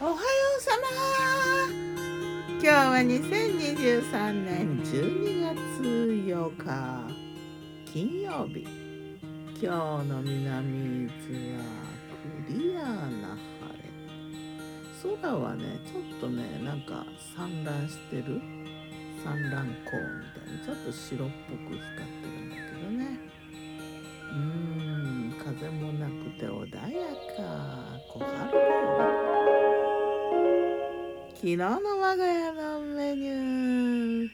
おはようさま今日は2023年12月8日金曜日。今日の南伊豆はクリアな晴れ。空はねちょっとねなんか散乱してる。産卵光みたいにちょっと白っぽく光ってるんだけどね。うーん風もなくて穏やか。小春だ昨日の我が家のメニュー。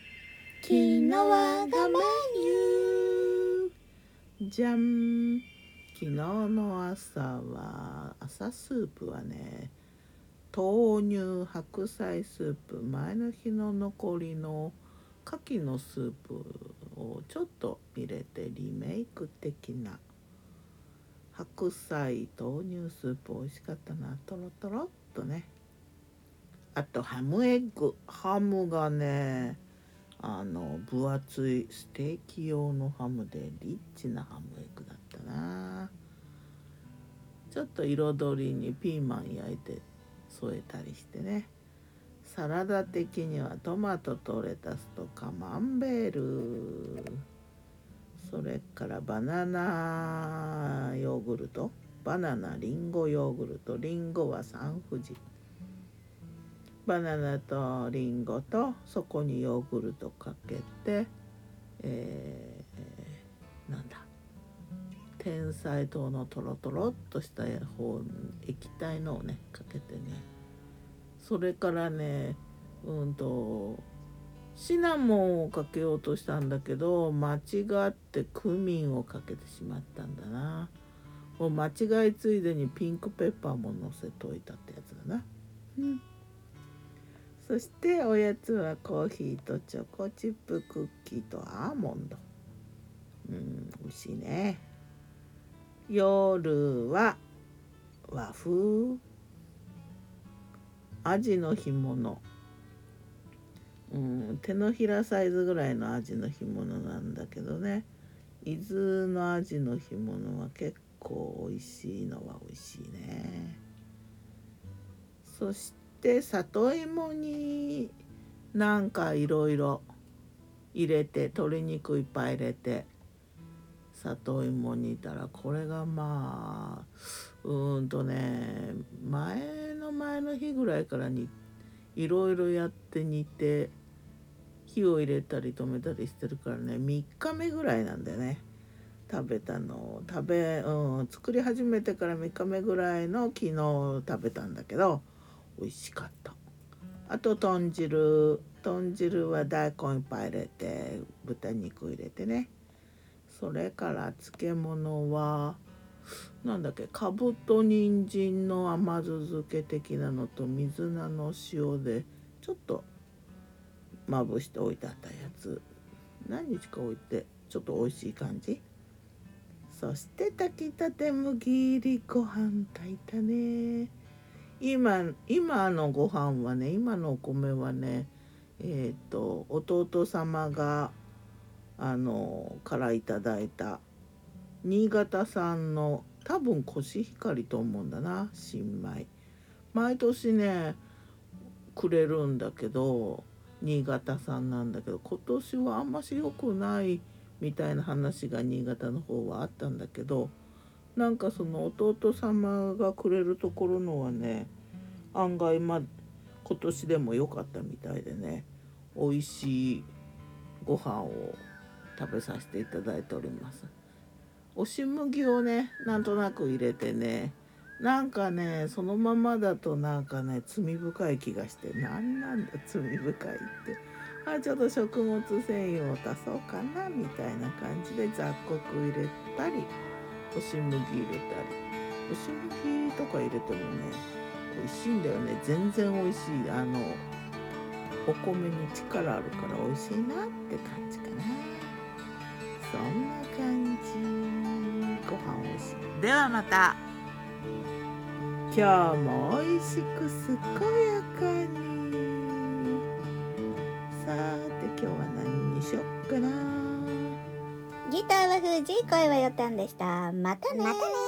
昨日我がメニュー。じゃん昨日の朝は朝スープはね豆乳白菜スープ前の日の残りの牡蠣のスープをちょっと入れてリメイク的な。白菜豆乳スープ美味しかったな。とろとろっとねあとハムエッグ。ハムがねあの分厚いステーキ用のハムでリッチなハムエッグだったな。ちょっと彩りにピーマン焼いて添えたりしてね。サラダ的にはトマトとレタスとカマンベール。それからバナナヨーグルト。バナナリンゴヨーグルト。リンゴはサンふじバナナとリンゴとそこにヨーグルトかけて、えー、なんだ？天才糖のとろとろっとした方液体のをねかけてね。それからねうんとシナモンをかけようとしたんだけど間違ってクミンをかけてしまったんだな。もう間違いついでにピンクペッパーものせといたってやつだな。うん。そしておやつはコーヒーとチョコチップクッキーとアーモンド。うん美味しいね。夜は和風。アジの干物。うん手のひらサイズぐらいのアジの干物なんだけどね。伊豆のアジの干物は結構美味しいのは美味しいね。そしてで里芋になんかいろいろ入れて鶏肉いっぱい入れて里芋煮たらこれがまあうんとね前の前の日ぐらいからにいろいろやって煮て火を入れたり止めたりしてるからね3日目ぐらいなんだよね食べたの食べうん作り始めてから3日目ぐらいの昨日食べたんだけど美味しかった。あと豚汁。豚汁は大根いっぱい入れて豚肉入れてね。それから漬物はなんだっけかぶと人参の甘酢漬け的なのと水菜の塩でちょっとまぶしておいてあったやつ。何日か置いてちょっと美味しい感じ。そして炊きたて麦入りご飯炊いたね。今今のご飯はね今のお米はねえっ、と弟様があのからいただいた新潟産の多分コシヒカリと思うんだな新米。毎年ねくれるんだけど新潟産なんだけど今年はあんまし良くないみたいな話が新潟の方はあったんだけどなんかその弟様がくれるところのはね案外ま今年でも良かったみたいでね美味しいご飯を食べさせていただいております。押し麦をねなんとなく入れてねなんかねそのままだとなんかね罪深い気がして何なんだ罪深いって。あちょっと食物繊維を足そうかなみたいな感じで雑穀入れたり。押し麦入れたり。押し麦とか入れてもね美味しいんだよね。全然美味しい。あのお米に力あるから美味しいなって感じかな。そんな感じ。ご飯美味しい。ではまた。今日も美味しく健やかに。さて今日は何にしよっかなギターは藤井声はよたんでした。またねまたね